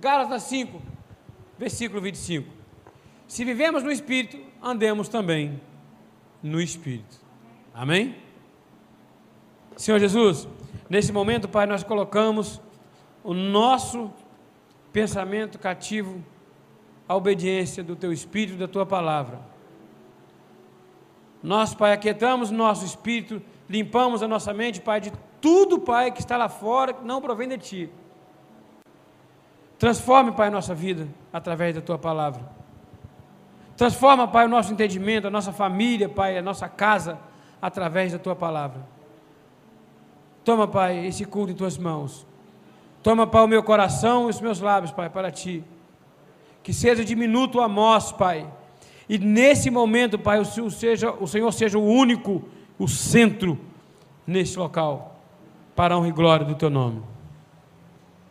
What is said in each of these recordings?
Gálatas 5, versículo 25. Se vivemos no Espírito, andemos também no Espírito. Amém? Senhor Jesus, nesse momento, Pai, nós colocamos o nosso pensamento cativo à obediência do Teu Espírito, da Tua palavra. Nós, Pai, aquietamos nosso espírito, limpamos a nossa mente, Pai, de tudo, Pai, que está lá fora, que não provém de Ti. Transforme, Pai, a nossa vida através da Tua palavra. Transforma, Pai, o nosso entendimento, a nossa família, Pai, a nossa casa, através da Tua palavra. Toma, Pai, esse culto em Tuas mãos. Toma, Pai, o meu coração e os meus lábios, Pai, para Ti. Que seja diminuto a nós, Pai. E nesse momento, Pai, o Senhor seja o, Senhor seja o único, o centro neste local, para a honra e glória do Teu nome.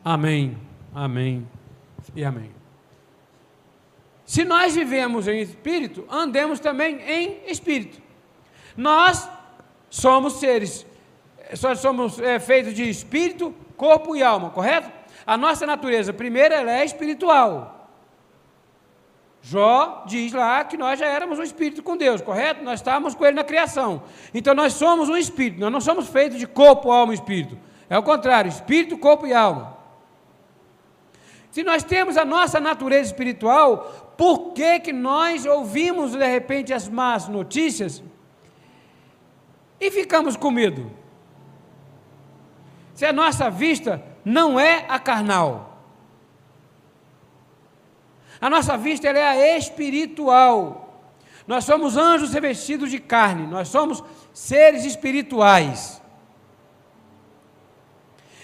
Amém, amém e amém. Se nós vivemos em espírito, andemos também em espírito. Nós somos seres, nós somos é, feitos de espírito, corpo e alma, correto? A nossa natureza, primeiro, ela é espiritual. Jó diz lá que nós já éramos um espírito com Deus, correto? Nós estávamos com Ele na criação. Então nós somos um espírito, nós não somos feitos de corpo, alma e espírito. É o contrário, espírito, corpo e alma. Se nós temos a nossa natureza espiritual, por que, que nós ouvimos de repente as más notícias e ficamos com medo? Se a nossa vista não é a carnal, a nossa vista é a espiritual. Nós somos anjos revestidos de carne, nós somos seres espirituais.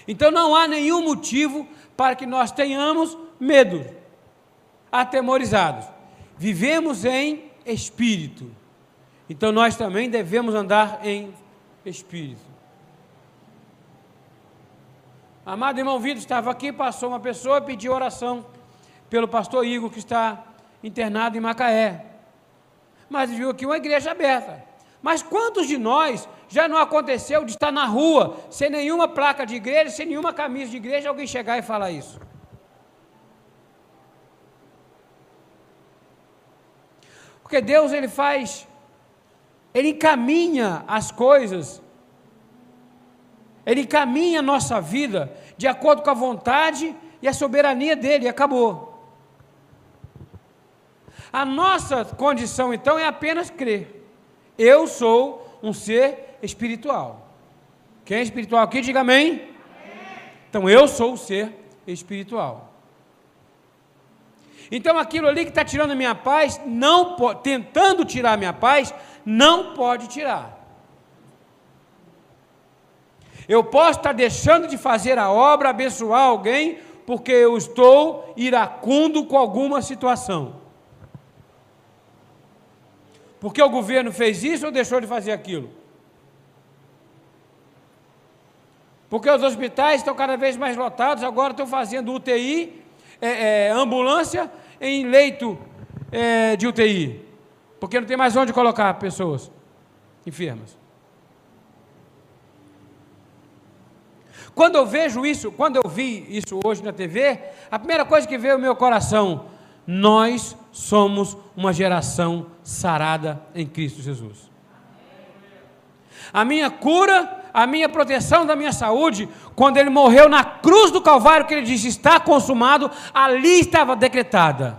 Então não há nenhum motivo para que nós tenhamos medo atemorizados. Vivemos em espírito. Então nós também devemos andar em espírito. Amado irmão Vitor estava aqui, passou uma pessoa, pediu oração pelo pastor Igor, que está internado em Macaé. Mas viu aqui uma igreja aberta. Mas quantos de nós já não aconteceu de estar na rua, sem nenhuma placa de igreja, sem nenhuma camisa de igreja, alguém chegar e falar isso? Porque Deus ele faz, ele encaminha as coisas, ele encaminha a nossa vida de acordo com a vontade e a soberania dele, e acabou. A nossa condição então é apenas crer. Eu sou um ser espiritual. Quem é espiritual aqui, diga amém. Então eu sou o ser espiritual. Então aquilo ali que está tirando a minha paz, não tentando tirar a minha paz, não pode tirar. Eu posso estar deixando de fazer a obra, abençoar alguém, porque eu estou iracundo com alguma situação. Porque o governo fez isso ou deixou de fazer aquilo? Porque os hospitais estão cada vez mais lotados, agora estão fazendo UTI é, é, ambulância em leito é, de UTI, porque não tem mais onde colocar pessoas enfermas. Quando eu vejo isso, quando eu vi isso hoje na TV, a primeira coisa que veio ao meu coração, nós somos uma geração sarada em Cristo Jesus. A minha cura a minha proteção da minha saúde, quando ele morreu na cruz do Calvário, que ele disse: está consumado, ali estava decretada.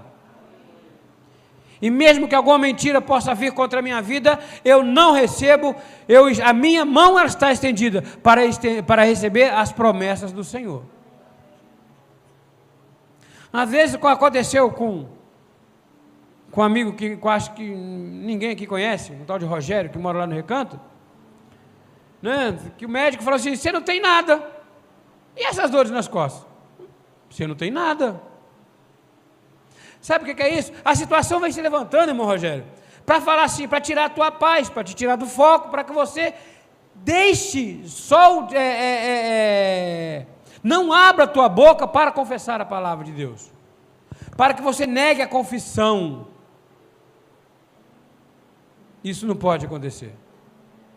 E mesmo que alguma mentira possa vir contra a minha vida, eu não recebo, eu, a minha mão está estendida para, para receber as promessas do Senhor. Às vezes aconteceu com, com um amigo que, que acho que ninguém aqui conhece, um tal de Rogério, que mora lá no recanto né? que o médico falou assim: você não tem nada. E essas dores nas costas? Você não tem nada. Sabe o que é isso? A situação vai se levantando, irmão Rogério, para falar assim, para tirar a tua paz, para te tirar do foco, para que você deixe só, é, é, é, é, não abra a tua boca para confessar a palavra de Deus, para que você negue a confissão. Isso não pode acontecer.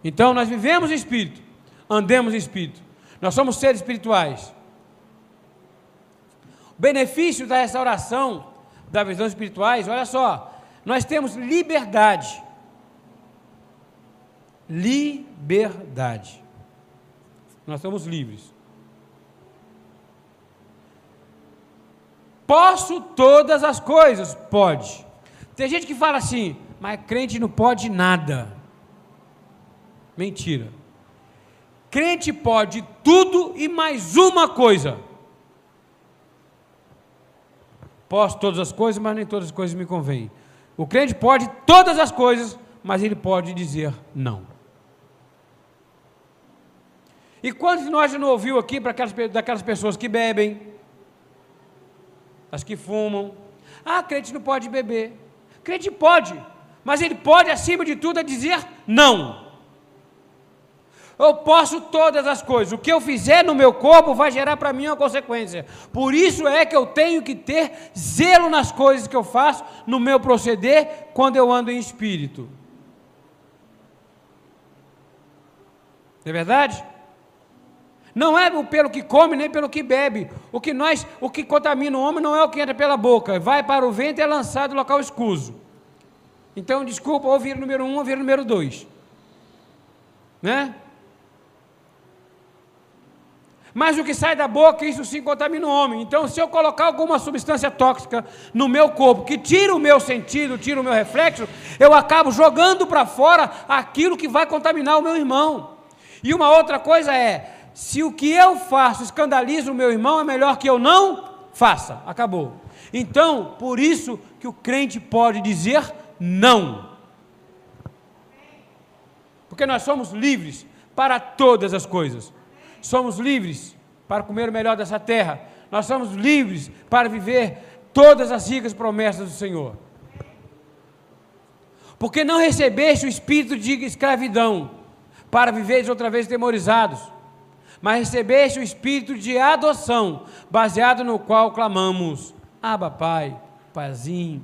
Então nós vivemos em espírito, andemos em espírito. Nós somos seres espirituais. benefício da restauração das visões espirituais, olha só, nós temos liberdade. Liberdade. Nós somos livres. Posso todas as coisas? Pode. Tem gente que fala assim, mas crente não pode nada. Mentira. Crente pode tudo e mais uma coisa. Posso todas as coisas, mas nem todas as coisas me convêm. O crente pode todas as coisas, mas ele pode dizer não. E quantos de nós já não ouviu aqui para aquelas, daquelas pessoas que bebem, as que fumam? Ah, crente não pode beber. Crente pode, mas ele pode, acima de tudo, dizer não. Eu posso todas as coisas. O que eu fizer no meu corpo vai gerar para mim uma consequência. Por isso é que eu tenho que ter zelo nas coisas que eu faço, no meu proceder, quando eu ando em espírito. É verdade? Não é pelo que come nem pelo que bebe. O que nós, o que contamina o homem não é o que entra pela boca, vai para o vento e é lançado no local escuso. Então, desculpa, ouvir número um, ouvir número dois. Né? Mas o que sai da boca, isso sim contamina o homem. Então, se eu colocar alguma substância tóxica no meu corpo, que tira o meu sentido, tira o meu reflexo, eu acabo jogando para fora aquilo que vai contaminar o meu irmão. E uma outra coisa é: se o que eu faço escandaliza o meu irmão, é melhor que eu não faça. Acabou. Então, por isso que o crente pode dizer não. Porque nós somos livres para todas as coisas somos livres para comer o melhor dessa terra, nós somos livres para viver todas as ricas promessas do Senhor. Porque não recebeste o espírito de escravidão para viveres outra vez temorizados, mas recebeste o espírito de adoção, baseado no qual clamamos: Aba, Pai, Paizinho.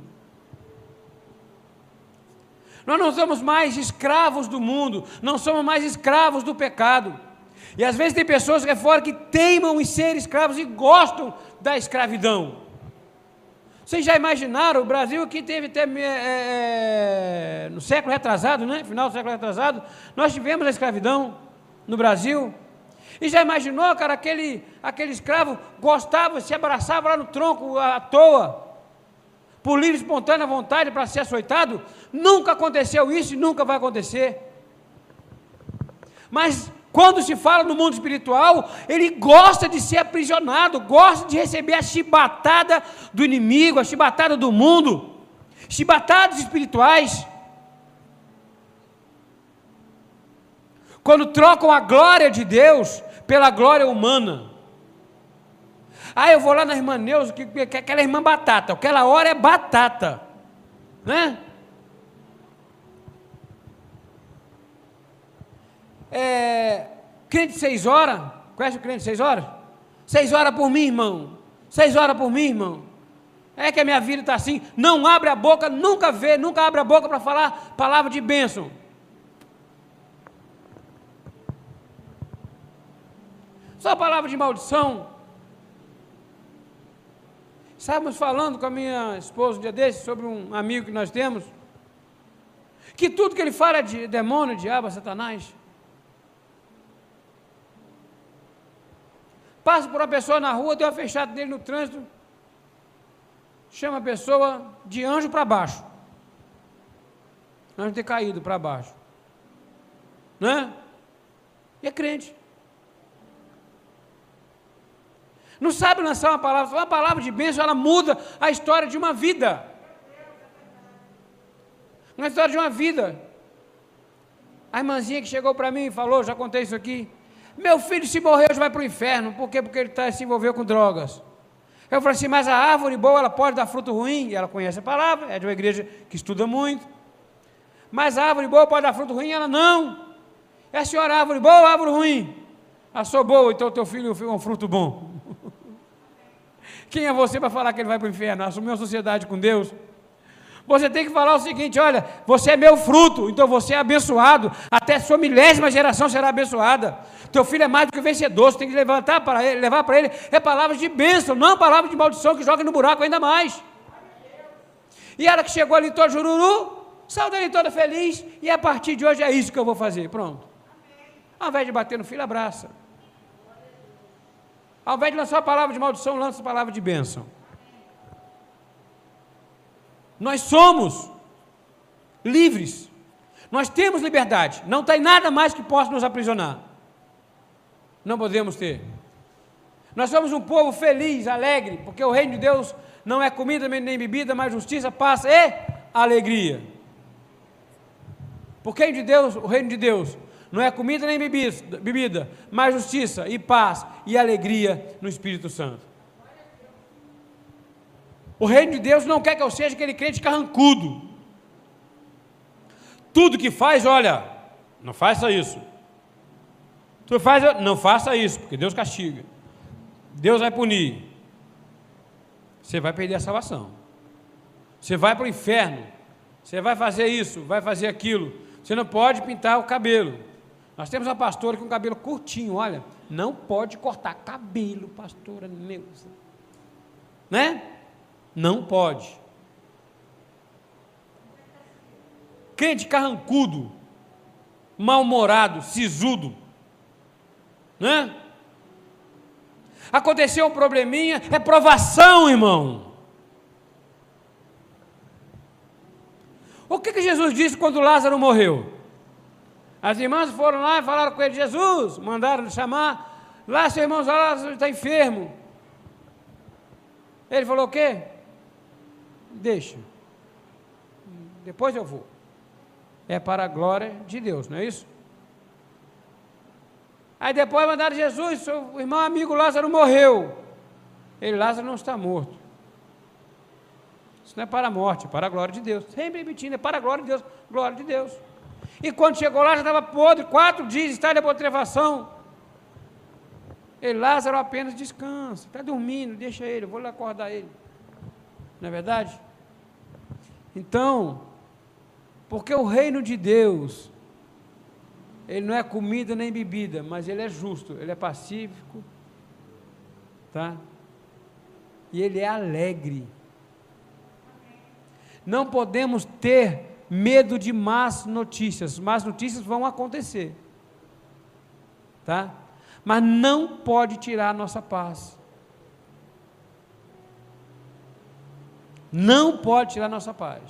Nós não somos mais escravos do mundo, não somos mais escravos do pecado. E às vezes tem pessoas que é fora que teimam em ser escravos e gostam da escravidão. Vocês já imaginaram, o Brasil aqui teve até é, é, no século retrasado, né? Final do século retrasado, nós tivemos a escravidão no Brasil. E já imaginou, cara, aquele, aquele escravo gostava, se abraçava lá no tronco à toa, por livre espontânea vontade para ser açoitado? Nunca aconteceu isso e nunca vai acontecer. Mas quando se fala no mundo espiritual, ele gosta de ser aprisionado, gosta de receber a chibatada do inimigo, a chibatada do mundo, chibatadas espirituais. Quando trocam a glória de Deus pela glória humana. Ah, eu vou lá na irmã Neuza, que, que aquela irmã batata, aquela hora é batata, né? É, crente seis horas, conhece o crente seis horas? Seis horas por mim, irmão. Seis horas por mim, irmão. É que a minha vida está assim. Não abre a boca, nunca vê, nunca abre a boca para falar palavra de bênção. Só palavra de maldição. Estávamos falando com a minha esposa um dia desse sobre um amigo que nós temos, que tudo que ele fala é de demônio, diabo, satanás. Passa por uma pessoa na rua, deu uma fechada dele no trânsito, chama a pessoa de anjo para baixo. Anjo ter caído para baixo. Né? E é crente. Não sabe lançar uma palavra, uma palavra de bênção, ela muda a história de uma vida. Uma história de uma vida. A irmãzinha que chegou para mim e falou, já contei isso aqui. Meu filho, se morrer, hoje vai para o inferno. Por quê? Porque ele tá, se envolveu com drogas. Eu falei assim, mas a árvore boa, ela pode dar fruto ruim? E ela conhece a palavra, é de uma igreja que estuda muito. Mas a árvore boa pode dar fruto ruim? Ela não. É a senhora árvore boa ou árvore ruim? Ah, sou boa, então teu filho é um fruto bom. Quem é você para falar que ele vai para o inferno? Assumir uma sociedade com Deus? Você tem que falar o seguinte: olha, você é meu fruto, então você é abençoado, até sua milésima geração será abençoada. Teu filho é mais do que vencedor, você tem que levantar para ele, levar para ele é palavras de bênção, não palavras de maldição que joga no buraco ainda mais. E ela que chegou ali toda jururu, saiu dali toda feliz, e a partir de hoje é isso que eu vou fazer. Pronto. Ao invés de bater no filho, abraça. Ao invés de lançar a palavra de maldição, lança a palavra de bênção. Nós somos livres. Nós temos liberdade. Não tem nada mais que possa nos aprisionar. Não podemos ter. Nós somos um povo feliz, alegre, porque o reino de Deus não é comida nem bebida, mas justiça, paz e alegria. Porque de Deus, o reino de Deus não é comida nem bebida, mas justiça e paz e alegria no Espírito Santo. O reino de Deus não quer que eu seja aquele crente carrancudo. Tudo que faz, olha, não faça isso. Tu faz, não faça isso, porque Deus castiga. Deus vai punir. Você vai perder a salvação. Você vai para o inferno. Você vai fazer isso, vai fazer aquilo. Você não pode pintar o cabelo. Nós temos uma pastora com cabelo curtinho, olha, não pode cortar cabelo, pastora Neuza. Né? Não pode. Crente carrancudo, mal-humorado, sisudo, né? Aconteceu um probleminha, é provação, irmão. O que, que Jesus disse quando Lázaro morreu? As irmãs foram lá e falaram com ele: Jesus, mandaram chamar. Lá, seu irmão Lázaro está enfermo. Ele falou: O quê? Deixa. Depois eu vou. É para a glória de Deus, não é isso? Aí depois mandaram Jesus, seu irmão amigo Lázaro morreu. Ele, Lázaro não está morto. Isso não é para a morte, é para a glória de Deus. Sempre repetindo, é para a glória de Deus, glória de Deus. E quando chegou lá, já estava podre, quatro dias, está de putrefação. Ele, Lázaro apenas descansa, está dormindo, deixa ele, eu vou lá acordar ele. Não é verdade? Então, porque o reino de Deus, ele não é comida nem bebida, mas ele é justo, ele é pacífico, tá? E ele é alegre. Não podemos ter medo de más notícias. Más notícias vão acontecer. Tá? Mas não pode tirar a nossa paz. Não pode tirar a nossa paz.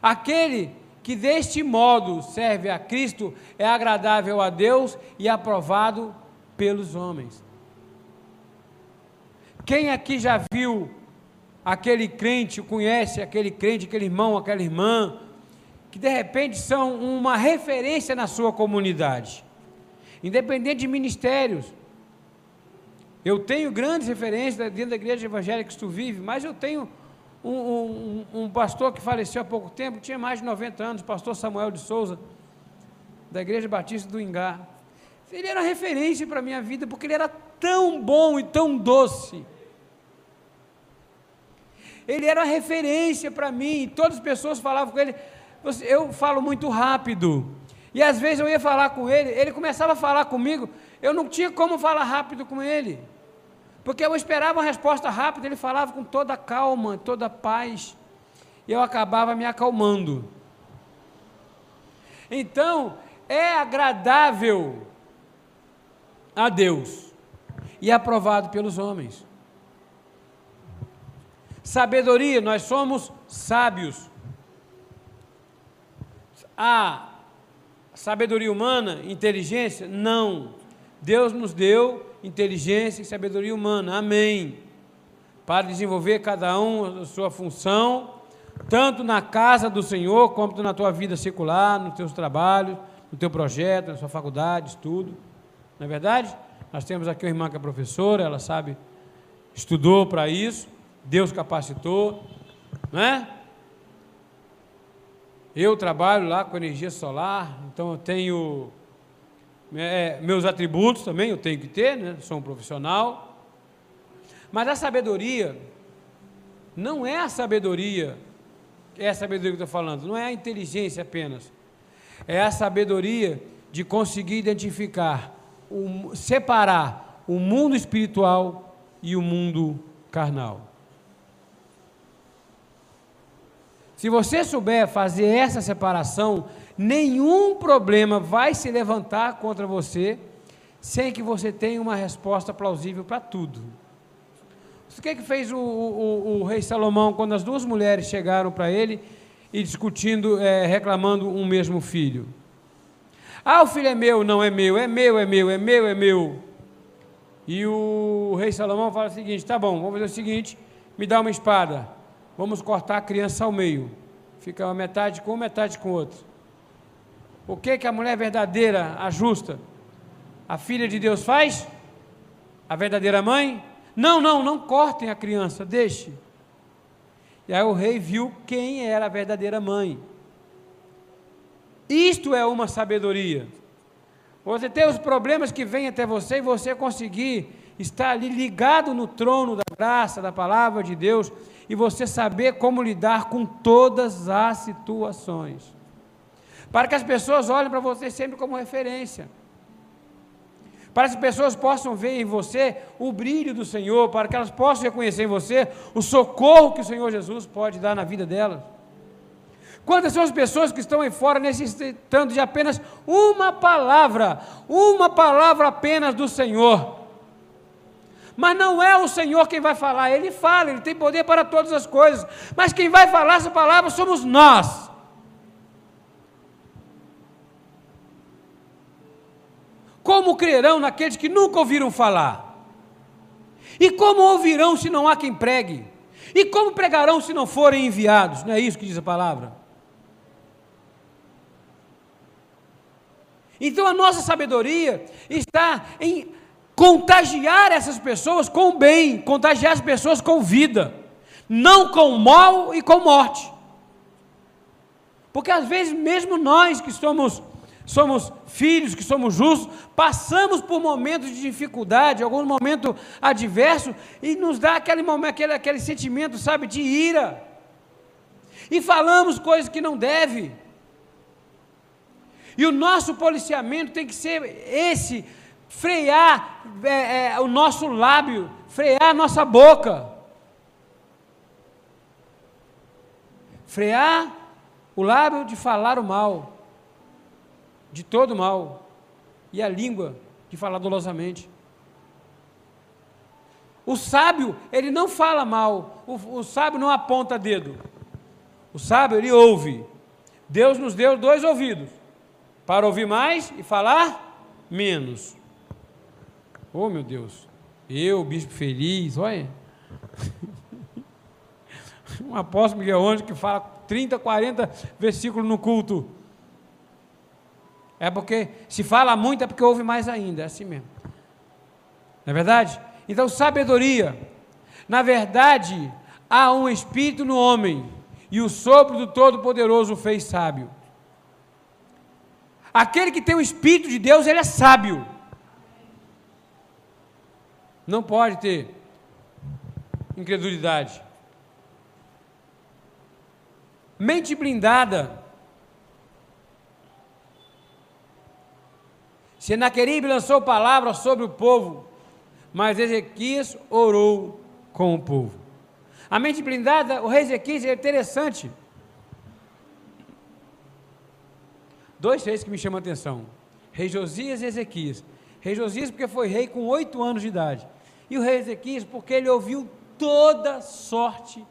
Aquele que deste modo serve a Cristo é agradável a Deus e aprovado pelos homens. Quem aqui já viu aquele crente, conhece aquele crente, aquele irmão, aquela irmã, que de repente são uma referência na sua comunidade, independente de ministérios. Eu tenho grandes referências dentro da igreja evangélica que tu vive, mas eu tenho um, um, um, pastor que faleceu há pouco tempo, tinha mais de 90 anos, pastor Samuel de Souza, da Igreja Batista do Ingá. Ele era referência para a minha vida, porque ele era tão bom e tão doce ele era uma referência para mim, todas as pessoas falavam com ele. Eu falo muito rápido. E às vezes eu ia falar com ele, ele começava a falar comigo, eu não tinha como falar rápido com ele. Porque eu esperava uma resposta rápida, ele falava com toda calma, toda paz. E eu acabava me acalmando. Então, é agradável a Deus e aprovado pelos homens. Sabedoria, nós somos sábios. A sabedoria humana, inteligência? Não. Deus nos deu inteligência e sabedoria humana. Amém. Para desenvolver cada um a sua função, tanto na casa do Senhor, como na tua vida secular, nos teus trabalhos, no teu projeto, na sua faculdade, estudo. Não é verdade? Nós temos aqui uma irmã que é professora, ela sabe, estudou para isso. Deus capacitou, não é? Eu trabalho lá com energia solar, então eu tenho é, meus atributos também, eu tenho que ter, né? Sou um profissional. Mas a sabedoria não é a sabedoria, é a sabedoria que eu estou falando, não é a inteligência apenas. É a sabedoria de conseguir identificar o, separar o mundo espiritual e o mundo carnal. Se você souber fazer essa separação, nenhum problema vai se levantar contra você sem que você tenha uma resposta plausível para tudo. O que, é que fez o, o, o, rei Salomão quando as duas mulheres chegaram para ele e discutindo, é, reclamando um mesmo filho? Ah, o filho é meu, não é meu, é meu, é meu, é meu, é meu. E o rei Salomão fala o seguinte: tá bom, vamos fazer o seguinte: me dá uma espada, vamos cortar a criança ao meio. Fica uma metade com um, metade com outro. O que, que a mulher verdadeira, a justa, a filha de Deus faz? A verdadeira mãe? Não, não, não cortem a criança, deixe. E aí o rei viu quem era a verdadeira mãe. Isto é uma sabedoria. Você tem os problemas que vêm até você e você conseguir estar ali ligado no trono da graça, da palavra de Deus, e você saber como lidar com todas as situações. Para que as pessoas olhem para você sempre como referência para que as pessoas possam ver em você o brilho do Senhor, para que elas possam reconhecer em você o socorro que o Senhor Jesus pode dar na vida delas. Quantas são as pessoas que estão aí fora necessitando de apenas uma palavra, uma palavra apenas do Senhor? Mas não é o Senhor quem vai falar, Ele fala, Ele tem poder para todas as coisas, mas quem vai falar essa palavra somos nós. Como crerão naqueles que nunca ouviram falar? E como ouvirão se não há quem pregue? E como pregarão se não forem enviados? Não é isso que diz a palavra? Então a nossa sabedoria está em contagiar essas pessoas com o bem, contagiar as pessoas com vida, não com mal e com morte. Porque às vezes, mesmo nós que somos somos filhos, que somos justos, passamos por momentos de dificuldade, algum momento adverso, e nos dá aquele, momento, aquele, aquele sentimento, sabe, de ira. E falamos coisas que não deve. E o nosso policiamento tem que ser esse: frear é, é, o nosso lábio, frear a nossa boca. Frear o lábio de falar o mal de todo mal, e a língua de falar dolosamente. O sábio, ele não fala mal, o, o sábio não aponta dedo. O sábio, ele ouve. Deus nos deu dois ouvidos, para ouvir mais e falar menos. Oh, meu Deus, eu, bispo feliz, olha. um apóstolo Miguel Anjo que fala 30, 40 versículos no culto. É porque se fala muito é porque ouve mais ainda, é assim mesmo. Não é verdade? Então, sabedoria. Na verdade, há um espírito no homem, e o sopro do Todo-Poderoso o fez sábio. Aquele que tem o espírito de Deus, ele é sábio. Não pode ter incredulidade. Mente blindada Senaqueribe lançou palavras sobre o povo, mas Ezequias orou com o povo. A mente blindada, o rei Ezequias é interessante. Dois reis que me chamam a atenção: Rei Josias e Ezequias. Rei Josias, porque foi rei com oito anos de idade. E o rei Ezequias, porque ele ouviu toda sorte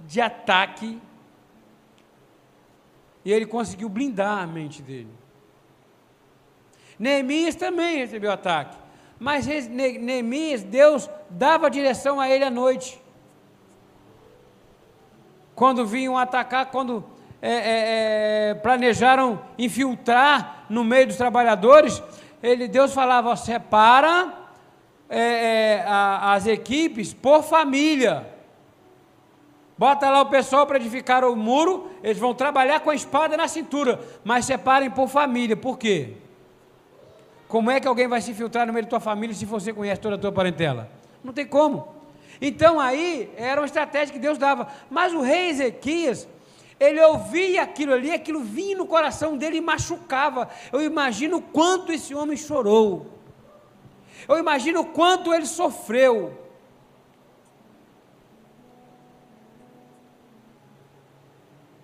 de ataque. E ele conseguiu blindar a mente dele. Neemias também recebeu ataque. Mas Neemias, Deus dava direção a ele à noite. Quando vinham atacar, quando é, é, é, planejaram infiltrar no meio dos trabalhadores, ele, Deus falava: separa é, é, a, as equipes por família. Bota lá o pessoal para edificar o muro, eles vão trabalhar com a espada na cintura, mas separem por família. Por quê? Como é que alguém vai se filtrar no meio da tua família se você conhece toda a tua parentela? Não tem como. Então aí era uma estratégia que Deus dava. Mas o rei Ezequias, Ele ouvia aquilo ali, aquilo vinha no coração dele e machucava. Eu imagino quanto esse homem chorou. Eu imagino o quanto ele sofreu.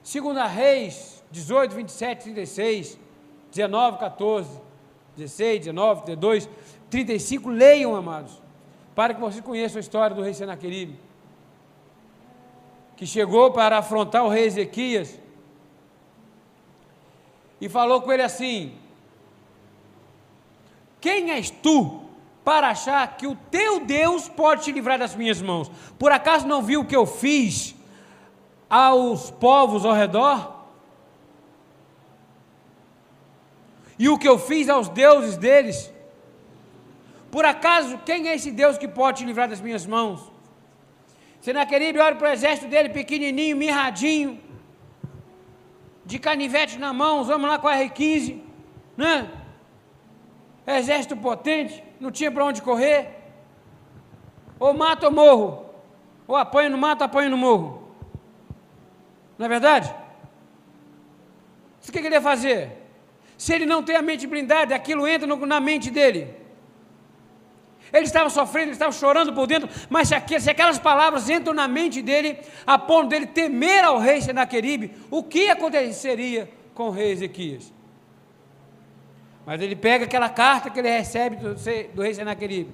Segunda Reis 18, 27, 36, 19, 14, 16, 19, 32, 35, leiam, amados, para que vocês conheçam a história do rei Senaqueribe que chegou para afrontar o rei Ezequias e falou com ele assim: Quem és tu para achar que o teu Deus pode te livrar das minhas mãos? Por acaso não viu o que eu fiz aos povos ao redor? E o que eu fiz aos deuses deles? Por acaso, quem é esse Deus que pode te livrar das minhas mãos? Senaqueribe olha para o exército dele, pequenininho, mirradinho, de canivete na mão, vamos lá com a R15, né? Exército potente, não tinha para onde correr. Ou mata ou morro. Ou apanho no mato, apanho no morro. Não é verdade? O que ele ia fazer? Se ele não tem a mente blindada, aquilo entra no, na mente dele. Ele estava sofrendo, ele estava chorando por dentro, mas se, aquelas palavras entram na mente dele, a ponto dele temer ao rei Senaqueribe, o que aconteceria com o rei Ezequias? Mas ele pega aquela carta que ele recebe do, do rei Senaqueribe,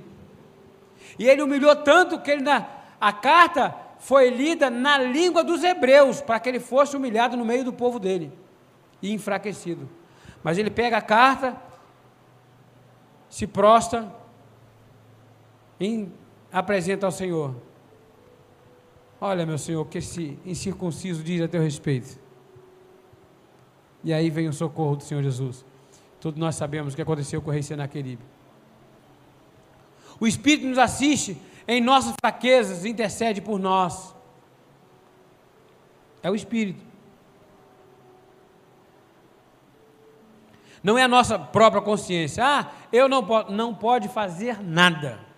e ele humilhou tanto que ele, na, a carta foi lida na língua dos hebreus, para que ele fosse humilhado no meio do povo dele e enfraquecido. Mas ele pega a carta, se prostra em, apresenta ao Senhor. Olha, meu Senhor, que esse incircunciso diz a teu respeito. E aí vem o socorro do Senhor Jesus. Todos nós sabemos o que aconteceu com o rei Senaqueribe. O Espírito nos assiste em nossas fraquezas, intercede por nós. É o Espírito. Não é a nossa própria consciência. Ah, eu não, posso, não pode fazer nada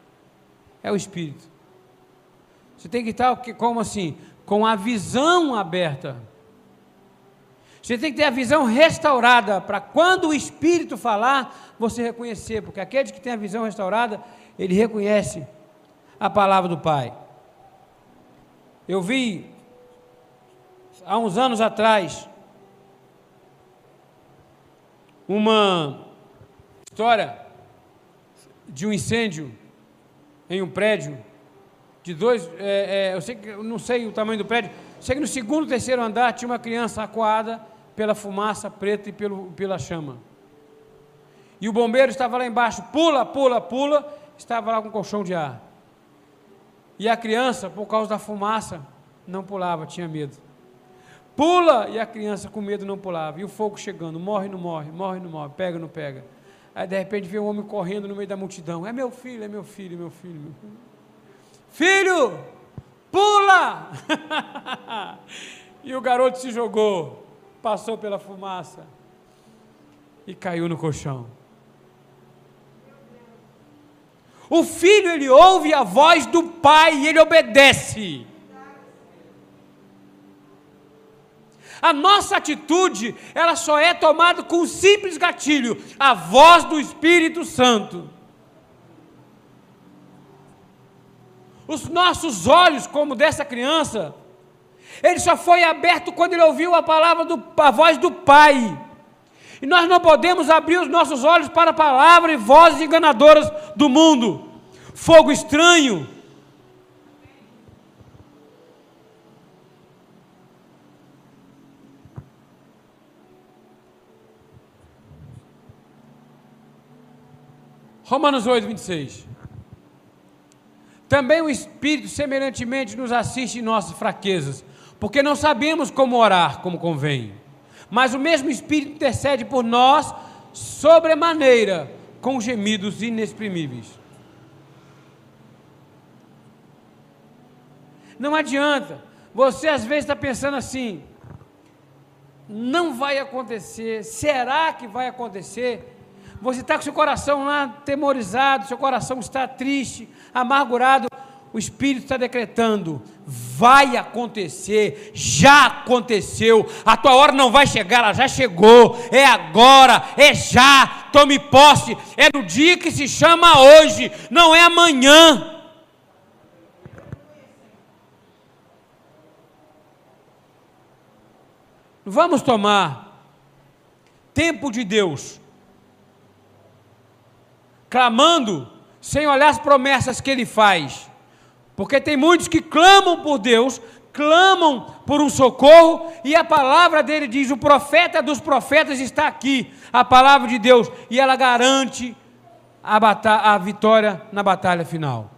é o Espírito. Você tem que estar, como assim? Com a visão aberta. Você tem que ter a visão restaurada para quando o Espírito falar, você reconhecer, porque aquele que tem a visão restaurada, ele reconhece a palavra do Pai. Eu vi há uns anos atrás uma história de um incêndio em um prédio de dois, é, é, eu sei que eu não sei o tamanho do prédio, que no segundo, terceiro andar tinha uma criança acuada pela fumaça preta e pelo, pela chama. E o bombeiro estava lá embaixo, pula, pula, pula, estava lá com um colchão de ar. E a criança, por causa da fumaça, não pulava, tinha medo. Pula! E a criança com medo não pulava. E o fogo chegando, morre, não morre, morre, não morre, pega, não pega. Aí de repente vê um homem correndo no meio da multidão. É meu filho, é meu filho, meu filho, meu filho. Filho, pula! e o garoto se jogou, passou pela fumaça e caiu no colchão. O filho, ele ouve a voz do pai e ele obedece. A nossa atitude, ela só é tomada com um simples gatilho, a voz do Espírito Santo. Os nossos olhos, como dessa criança, ele só foi aberto quando ele ouviu a palavra do, a voz do Pai. E nós não podemos abrir os nossos olhos para a palavra e vozes enganadoras do mundo. Fogo estranho, Romanos 8, 26. Também o Espírito semelhantemente nos assiste em nossas fraquezas, porque não sabemos como orar como convém. Mas o mesmo Espírito intercede por nós sobremaneira, com gemidos inexprimíveis. Não adianta. Você às vezes está pensando assim: não vai acontecer, será que vai acontecer? Você está com seu coração lá temorizado, seu coração está triste, amargurado. o Espírito está decretando: vai acontecer, já aconteceu, a tua hora não vai chegar, ela já chegou, é agora, é já, tome posse, é no dia que se chama hoje, não é amanhã. Vamos tomar tempo de Deus, clamando, sem olhar as promessas que Ele faz porque tem muitos que clamam por Deus, clamam por um socorro, e a palavra dele diz: o profeta dos profetas está aqui, a palavra de Deus, e ela garante a, a vitória na batalha final.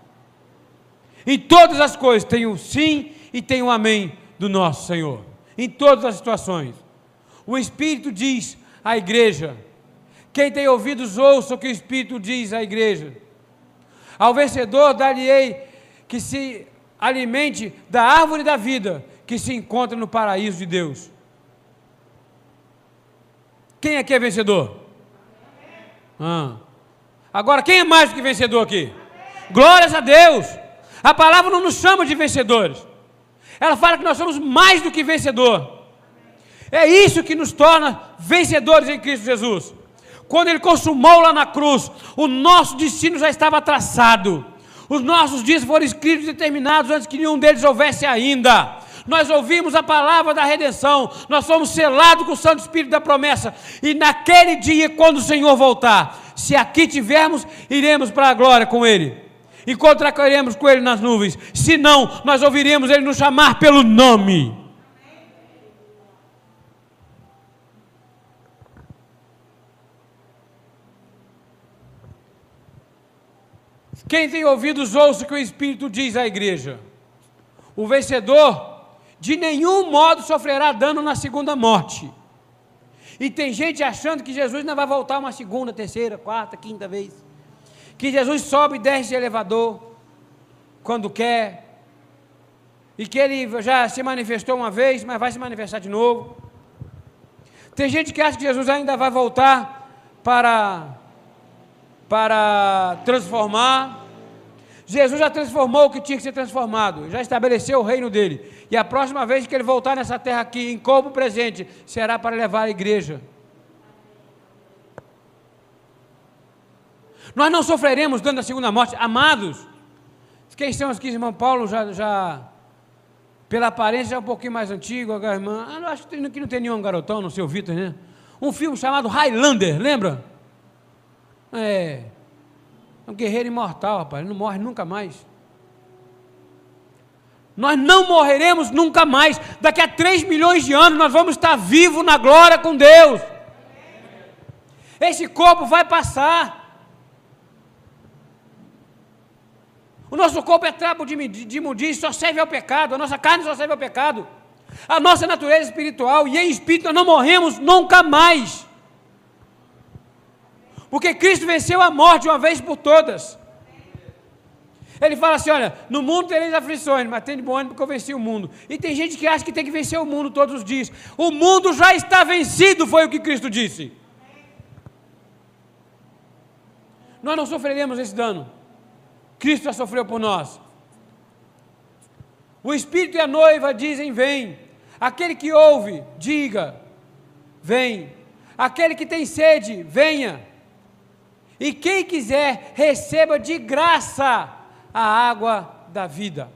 Em todas as coisas tem o sim e tem o amém do nosso Senhor. Em todas as situações. O Espírito diz à igreja: quem tem ouvidos, ouça o que o Espírito diz à igreja. Ao vencedor dar-lhe-ei que se alimente da árvore da vida que se encontra no paraíso de Deus. Quem aqui é vencedor? Ah. Agora, quem é mais do que vencedor aqui? Glórias a Deus! A palavra não nos chama de vencedores, ela fala que nós somos mais do que vencedor. É isso que nos torna vencedores em Cristo Jesus. Quando Ele consumou lá na cruz, o nosso destino já estava traçado. Os nossos dias foram escritos e determinados antes que nenhum deles houvesse ainda. Nós ouvimos a palavra da redenção, nós somos selados com o Santo Espírito da promessa, e naquele dia, quando o Senhor voltar, se aqui tivermos, iremos para a glória com Ele, encontraremos com Ele nas nuvens, se não, nós ouviremos Ele nos chamar pelo nome. Quem tem ouvidos, ouça o que o Espírito diz à igreja. O vencedor, de nenhum modo, sofrerá dano na segunda morte. E tem gente achando que Jesus não vai voltar uma segunda, terceira, quarta, quinta vez. Que Jesus sobe e desce de elevador quando quer. E que ele já se manifestou uma vez, mas vai se manifestar de novo. Tem gente que acha que Jesus ainda vai voltar para para transformar. Jesus já transformou o que tinha que ser transformado, já estabeleceu o reino dele. E a próxima vez que ele voltar nessa terra aqui, em corpo presente, será para levar a igreja. Nós não sofreremos dando a segunda morte, amados. Quem são aqui, irmão Paulo, já, já pela aparência é um pouquinho mais antigo, a irmã. Ah, acho que não tem nenhum garotão, no seu Vitor, né? Um filme chamado Highlander, lembra? É. É um guerreiro imortal, rapaz. Ele não morre nunca mais. Nós não morreremos nunca mais. Daqui a 3 milhões de anos nós vamos estar vivos na glória com Deus. Esse corpo vai passar. O nosso corpo é trapo de, de só serve ao pecado. A nossa carne só serve ao pecado. A nossa natureza espiritual e em espírito nós não morremos nunca mais. Porque Cristo venceu a morte uma vez por todas. Ele fala assim: olha, no mundo tereis aflições, mas tem de bom ânimo porque eu venci o mundo. E tem gente que acha que tem que vencer o mundo todos os dias. O mundo já está vencido, foi o que Cristo disse. Nós não sofreremos esse dano. Cristo já sofreu por nós. O Espírito e a noiva dizem: Vem. Aquele que ouve, diga: Vem. Aquele que tem sede, venha. E quem quiser, receba de graça a água da vida.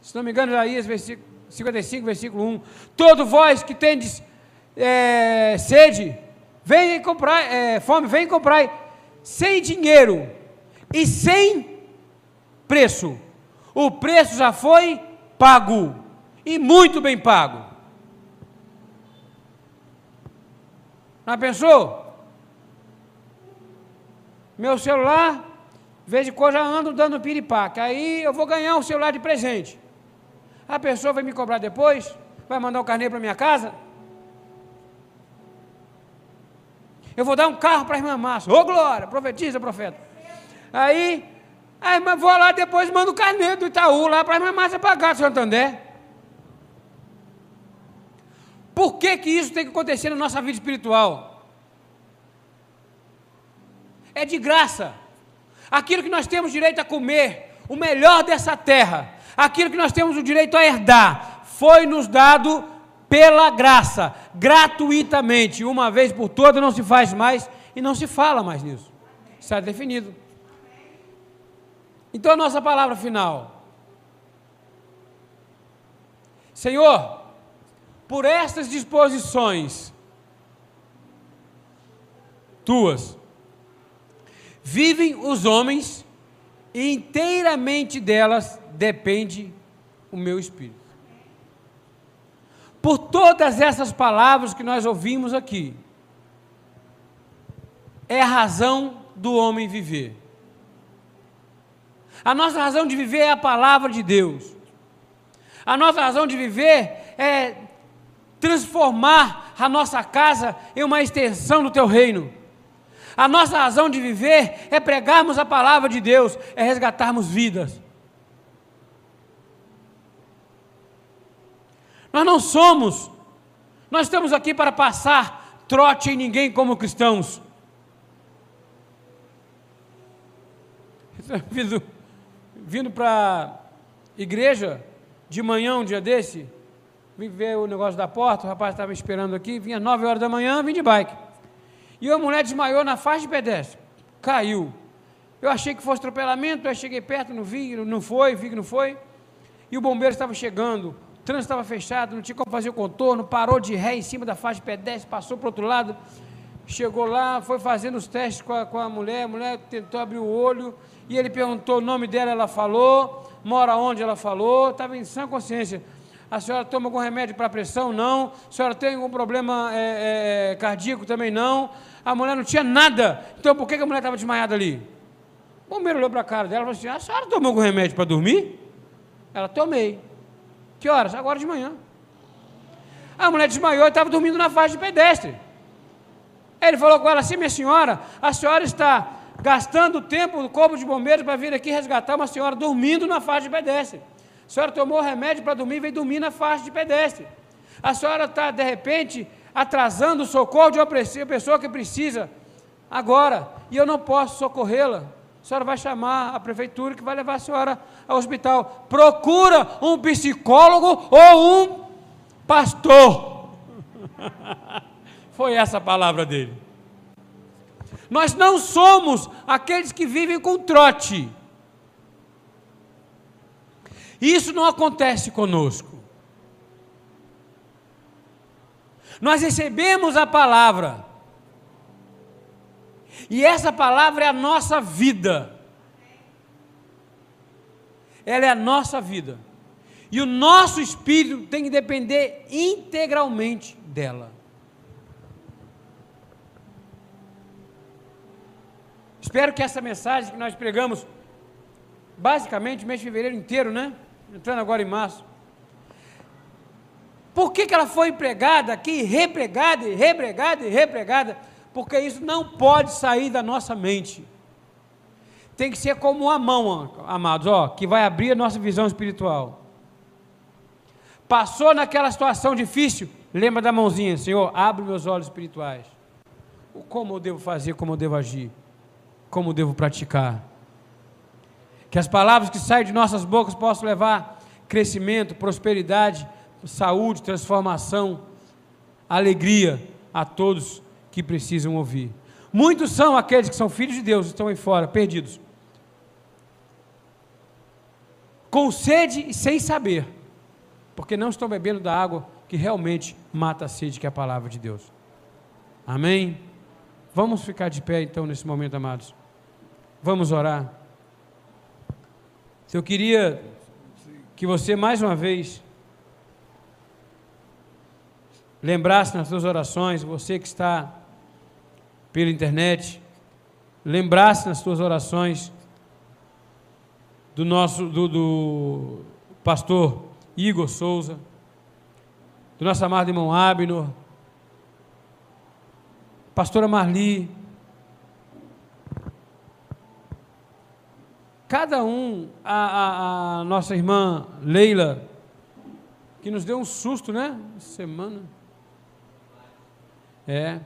Se não me engano, Isaías 55, versículo 1. Todo vós que tendes é, sede, vem comprar, é, fome, vem comprar sem dinheiro e sem preço. O preço já foi pago e muito bem pago. Já pensou? Meu celular, de vez em quando ando dando piripaca. Aí eu vou ganhar um celular de presente. A pessoa vai me cobrar depois? Vai mandar um carneiro para minha casa? Eu vou dar um carro para a irmã Márcia. Ô glória, profetiza, profeta. Aí, a irmã vou lá depois manda o carneiro do Itaú lá para a irmã Márcia pagar do Santander. Por que, que isso tem que acontecer na nossa vida espiritual? É de graça. aquilo que nós temos direito a comer, o melhor dessa terra, aquilo que nós temos o direito a herdar, foi nos dado pela graça, gratuitamente, uma vez por todas, não se faz mais e não se fala mais nisso. Está definido. Então, a nossa palavra final. Senhor, por estas disposições tuas, vivem os homens e inteiramente delas depende o meu espírito. Por todas essas palavras que nós ouvimos aqui, é a razão do homem viver. A nossa razão de viver é a palavra de Deus. A nossa razão de viver é transformar a nossa casa em uma extensão do teu reino. A nossa razão de viver é pregarmos a palavra de Deus, é resgatarmos vidas. Nós não somos, nós estamos aqui para passar trote em ninguém como cristãos. Vindo, vindo para a igreja de manhã, um dia desse, vim ver o negócio da porta, o rapaz estava esperando aqui, vinha nove horas da manhã, vim de bike. E uma mulher desmaiou na faixa de pedestre, caiu. Eu achei que fosse atropelamento, aí cheguei perto, não vi, não foi, vi que não foi. E o bombeiro estava chegando, o trânsito estava fechado, não tinha como fazer o contorno, parou de ré em cima da faixa de pedestre, passou para o outro lado, chegou lá, foi fazendo os testes com a, com a mulher, a mulher tentou abrir o olho, e ele perguntou o nome dela, ela falou, mora onde ela falou, estava em sã consciência. A senhora toma algum remédio para pressão? Não. A senhora tem algum problema é, é, cardíaco? Também não. A mulher não tinha nada. Então por que a mulher estava desmaiada ali? O bombeiro olhou para a cara dela e falou assim: A senhora tomou algum remédio para dormir? Ela tomei. Que horas? Agora de manhã. A mulher desmaiou e estava dormindo na faixa de pedestre. Ele falou com ela assim: Minha senhora, a senhora está gastando tempo do corpo de bombeiros para vir aqui resgatar uma senhora dormindo na faixa de pedestre. A senhora tomou remédio para dormir e veio dormir na faixa de pedestre. A senhora está, de repente, atrasando o socorro de uma pessoa que precisa agora, e eu não posso socorrê-la. A senhora vai chamar a prefeitura que vai levar a senhora ao hospital. Procura um psicólogo ou um pastor. Foi essa a palavra dele. Nós não somos aqueles que vivem com trote. Isso não acontece conosco. Nós recebemos a palavra. E essa palavra é a nossa vida. Ela é a nossa vida. E o nosso espírito tem que depender integralmente dela. Espero que essa mensagem que nós pregamos, basicamente, mês de fevereiro inteiro, né? Entrando agora em março. Por que, que ela foi pregada aqui, repregada e repregada e repregada? Porque isso não pode sair da nossa mente. Tem que ser como uma mão, amados, ó, que vai abrir a nossa visão espiritual. Passou naquela situação difícil, lembra da mãozinha, Senhor, abre meus olhos espirituais. Como eu devo fazer, como eu devo agir como devo praticar. Que as palavras que saem de nossas bocas possam levar crescimento, prosperidade, saúde, transformação, alegria a todos que precisam ouvir. Muitos são aqueles que são filhos de Deus, estão aí fora, perdidos. Com sede e sem saber, porque não estão bebendo da água que realmente mata a sede, que é a palavra de Deus. Amém? Vamos ficar de pé então nesse momento, amados. Vamos orar. Eu queria que você mais uma vez lembrasse nas suas orações, você que está pela internet, lembrasse nas suas orações do nosso do, do pastor Igor Souza, do nosso amado irmão Abner, pastora Marli, cada um, a, a, a, nossa irmã Leila, que nos deu um susto, né? Semana. É.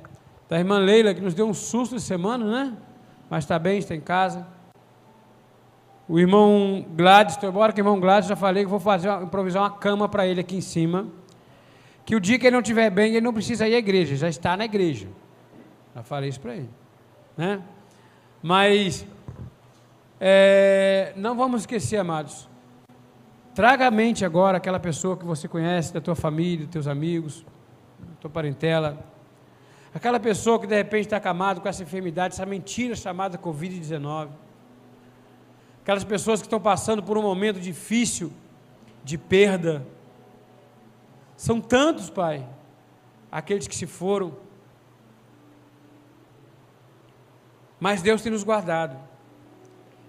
Da irmã Leila, que nos deu um susto de semana, né? Mas está bem, está em casa. O irmão Gladys, estou embora que o irmão Gladys já falei que vou fazer improvisar uma cama para ele aqui em cima. Que o dia que ele não estiver bem, ele não precisa ir à igreja, já está na igreja. Já falei isso para ele. Né? Mas é, não vamos esquecer, amados. Traga à mente agora aquela pessoa que você conhece, da tua família, dos teus amigos, da tua parentela. Aquela pessoa que de repente está acamado com essa enfermidade, essa mentira chamada Covid-19 aquelas pessoas que estão passando por um momento difícil de perda. São tantos, Pai, aqueles que se foram. Mas Deus tem nos guardado.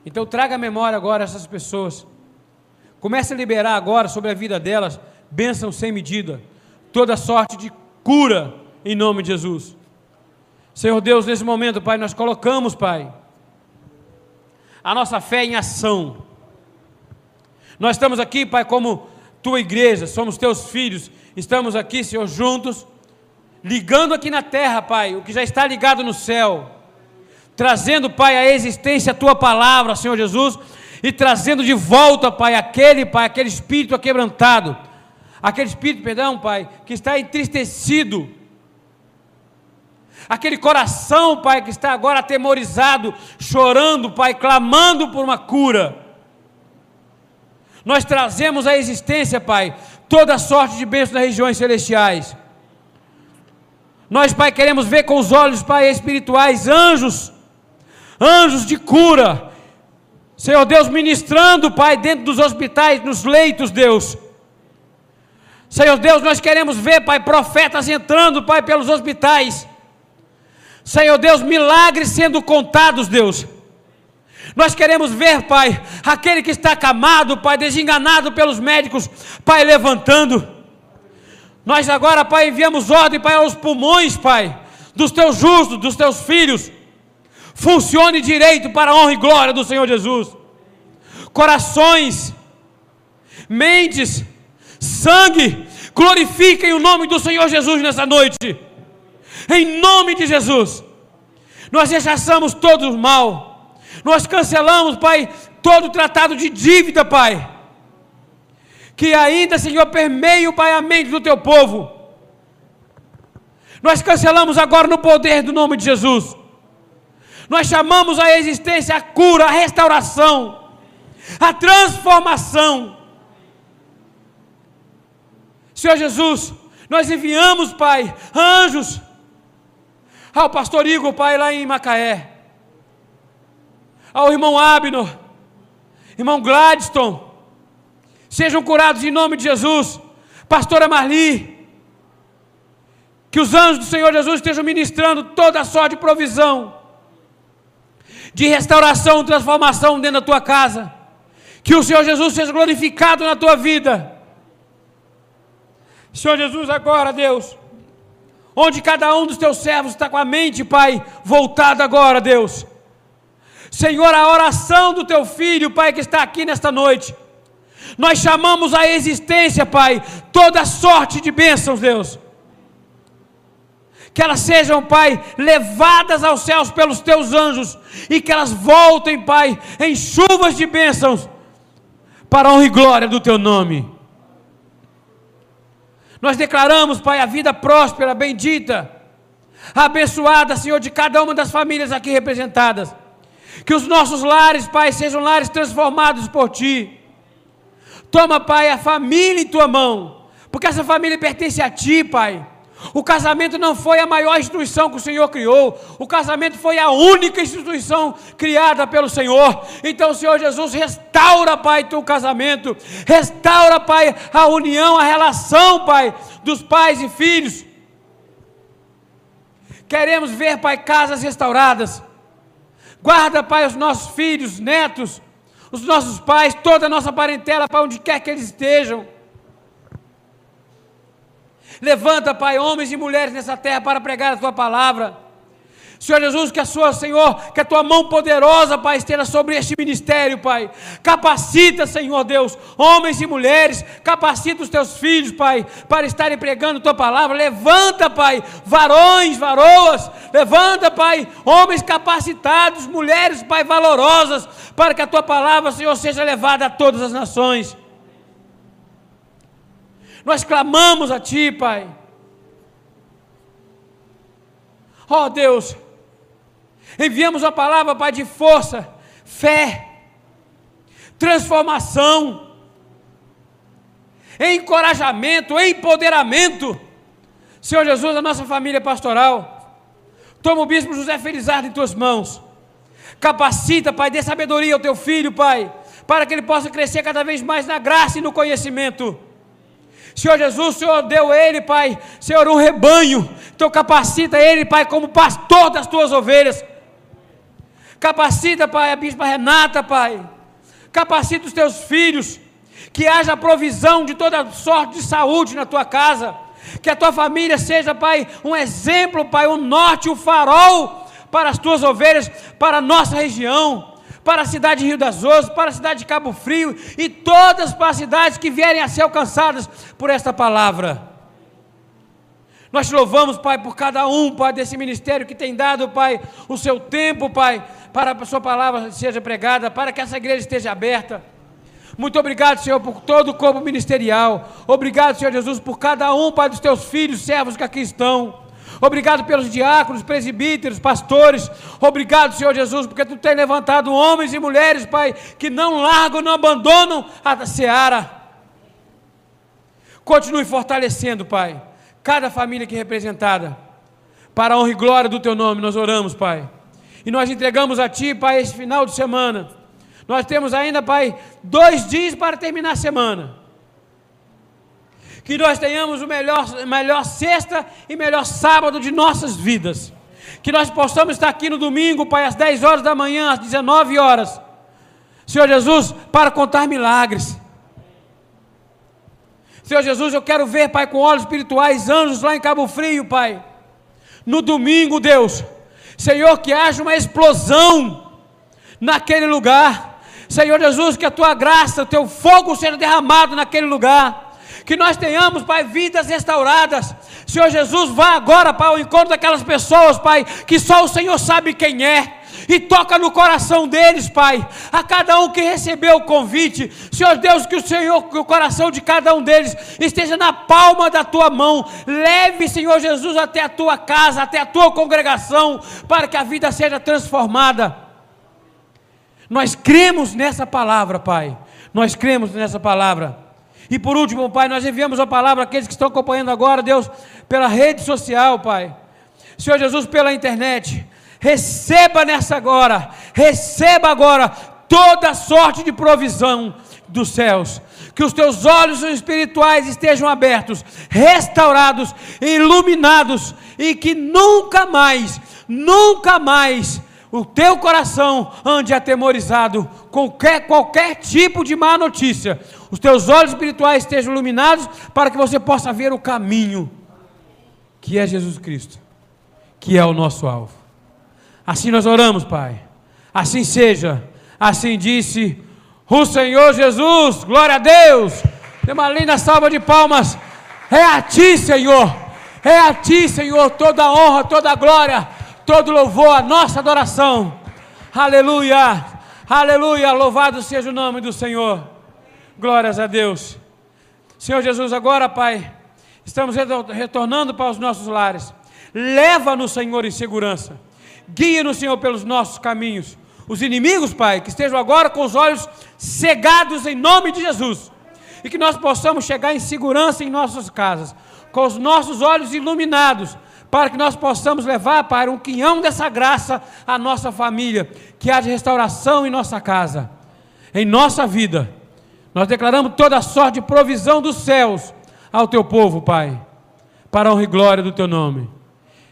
Então traga à memória agora essas pessoas. Comece a liberar agora sobre a vida delas bênção sem medida, toda sorte de cura em nome de Jesus. Senhor Deus, nesse momento, Pai, nós colocamos, Pai, a nossa fé em ação. Nós estamos aqui, Pai, como tua igreja, somos teus filhos, estamos aqui, Senhor, juntos, ligando aqui na terra, Pai, o que já está ligado no céu, trazendo, Pai, a existência a tua palavra, Senhor Jesus, e trazendo de volta, Pai, aquele, Pai, aquele espírito aquebrantado, aquele espírito, perdão, Pai, que está entristecido, aquele coração, Pai, que está agora atemorizado, chorando, Pai, clamando por uma cura. Nós trazemos à existência, Pai, toda sorte de bênçãos das regiões celestiais. Nós, Pai, queremos ver com os olhos, Pai, espirituais, anjos, anjos de cura. Senhor Deus, ministrando, Pai, dentro dos hospitais, nos leitos, Deus. Senhor Deus, nós queremos ver, Pai, profetas entrando, Pai, pelos hospitais Senhor Deus, milagres sendo contados, Deus. Nós queremos ver, Pai, aquele que está acamado, Pai, desenganado pelos médicos, Pai, levantando. Nós agora, Pai, enviamos ordem, Pai, aos pulmões, Pai, dos teus justos, dos teus filhos. Funcione direito para a honra e glória do Senhor Jesus. Corações, mentes, sangue, glorifiquem o nome do Senhor Jesus nessa noite em nome de Jesus. Nós rechaçamos todo o mal, nós cancelamos, Pai, todo tratado de dívida, Pai, que ainda, Senhor, permeia, Pai, a mente do teu povo. Nós cancelamos agora no poder do nome de Jesus. Nós chamamos a existência a cura, a restauração, a transformação. Senhor Jesus, nós enviamos, Pai, anjos. Ao pastor Igor, pai, lá em Macaé, ao irmão Abno, irmão Gladstone, sejam curados em nome de Jesus, pastora Marli, que os anjos do Senhor Jesus estejam ministrando toda a sorte de provisão, de restauração, transformação dentro da tua casa, que o Senhor Jesus seja glorificado na tua vida. Senhor Jesus, agora, Deus, onde cada um dos teus servos está com a mente, Pai, voltada agora, Deus. Senhor, a oração do teu filho, Pai, que está aqui nesta noite, nós chamamos a existência, Pai, toda sorte de bênçãos, Deus. Que elas sejam, Pai, levadas aos céus pelos teus anjos e que elas voltem, Pai, em chuvas de bênçãos para a honra e glória do teu nome. Nós declaramos, Pai, a vida próspera, bendita, abençoada, Senhor, de cada uma das famílias aqui representadas. Que os nossos lares, Pai, sejam lares transformados por Ti. Toma, Pai, a família em Tua mão, porque essa família pertence a Ti, Pai. O casamento não foi a maior instituição que o Senhor criou, o casamento foi a única instituição criada pelo Senhor. Então, Senhor Jesus, restaura, Pai, teu casamento, restaura, Pai, a união, a relação, Pai, dos pais e filhos. Queremos ver, Pai, casas restauradas. Guarda, Pai, os nossos filhos, netos, os nossos pais, toda a nossa parentela, para onde quer que eles estejam. Levanta, Pai, homens e mulheres nessa terra para pregar a tua palavra. Senhor Jesus, que a sua, Senhor, que a tua mão poderosa, Pai, esteja sobre este ministério, Pai. Capacita, Senhor Deus, homens e mulheres, capacita os teus filhos, Pai, para estarem pregando tua palavra. Levanta, Pai, varões, varoas, levanta, Pai, homens capacitados, mulheres, Pai, valorosas, para que a tua palavra, Senhor, seja levada a todas as nações. Nós clamamos a Ti, Pai. Ó oh, Deus, Enviamos a palavra, Pai, de força, fé, transformação, encorajamento, empoderamento. Senhor Jesus, a nossa família pastoral, toma o bispo José Felizardo em tuas mãos. Capacita, Pai, dê sabedoria ao teu filho, Pai, para que ele possa crescer cada vez mais na graça e no conhecimento. Senhor Jesus, o Senhor deu ele, Pai, Senhor, um rebanho. Então capacita ele, Pai, como pastor das tuas ovelhas. Capacita, Pai, a bispa Renata, Pai. Capacita os teus filhos. Que haja provisão de toda sorte de saúde na tua casa. Que a tua família seja, Pai, um exemplo, Pai, um norte, um farol para as tuas ovelhas, para a nossa região, para a cidade de Rio das Ostras, para a cidade de Cabo Frio e todas as cidades que vierem a ser alcançadas por esta palavra. Nós te louvamos, Pai, por cada um, Pai, desse ministério que tem dado, Pai, o seu tempo, Pai, para a Sua palavra seja pregada, para que essa igreja esteja aberta. Muito obrigado, Senhor, por todo o corpo ministerial. Obrigado, Senhor Jesus, por cada um, Pai, dos teus filhos, servos que aqui estão. Obrigado pelos diáconos, presbíteros, pastores. Obrigado, Senhor Jesus, porque tu tem levantado homens e mulheres, Pai, que não largam, não abandonam a seara. Continue fortalecendo, Pai cada família aqui representada. Para a honra e glória do teu nome, nós oramos, Pai. E nós entregamos a Ti, Pai, esse final de semana. Nós temos ainda, Pai, dois dias para terminar a semana. Que nós tenhamos o melhor, melhor sexta e melhor sábado de nossas vidas. Que nós possamos estar aqui no domingo, Pai, às 10 horas da manhã, às 19 horas. Senhor Jesus, para contar milagres Senhor Jesus, eu quero ver, Pai, com olhos espirituais, anjos lá em Cabo Frio, Pai. No domingo, Deus. Senhor, que haja uma explosão naquele lugar. Senhor Jesus, que a tua graça, o teu fogo seja derramado naquele lugar. Que nós tenhamos, Pai, vidas restauradas. Senhor Jesus, vá agora, Pai, ao encontro daquelas pessoas, Pai, que só o Senhor sabe quem é e toca no coração deles, Pai. A cada um que recebeu o convite, Senhor Deus, que o Senhor, que o coração de cada um deles esteja na palma da tua mão. Leve, Senhor Jesus, até a tua casa, até a tua congregação, para que a vida seja transformada. Nós cremos nessa palavra, Pai. Nós cremos nessa palavra. E por último, Pai, nós enviamos a palavra àqueles que estão acompanhando agora, Deus, pela rede social, Pai. Senhor Jesus, pela internet. Receba nessa agora, receba agora toda sorte de provisão dos céus. Que os teus olhos espirituais estejam abertos, restaurados, iluminados e que nunca mais, nunca mais o teu coração ande atemorizado qualquer, qualquer tipo de má notícia. Os teus olhos espirituais estejam iluminados para que você possa ver o caminho que é Jesus Cristo, que é o nosso alvo. Assim nós oramos, Pai. Assim seja. Assim disse o Senhor Jesus. Glória a Deus. Tem uma linda salva de palmas. É a Ti, Senhor. É a Ti, Senhor, toda a honra, toda a glória, todo louvor, a nossa adoração. Aleluia. Aleluia. Louvado seja o nome do Senhor. Glórias a Deus. Senhor Jesus, agora, Pai, estamos retornando para os nossos lares. Leva-nos, Senhor, em segurança Guia-nos, Senhor, pelos nossos caminhos. Os inimigos, Pai, que estejam agora com os olhos cegados em nome de Jesus. E que nós possamos chegar em segurança em nossas casas, com os nossos olhos iluminados, para que nós possamos levar, Pai, um quinhão dessa graça à nossa família, que haja restauração em nossa casa, em nossa vida. Nós declaramos toda a sorte de provisão dos céus ao teu povo, Pai, para a honra e glória do teu nome.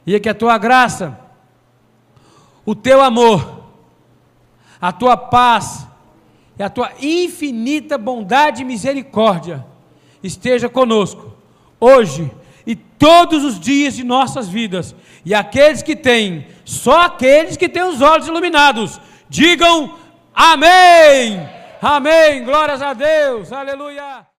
E que a tua graça o teu amor, a tua paz e a tua infinita bondade e misericórdia esteja conosco, hoje todos os dias de nossas vidas. E aqueles que têm, só aqueles que têm os olhos iluminados, digam amém. Amém. Glórias a Deus. Aleluia.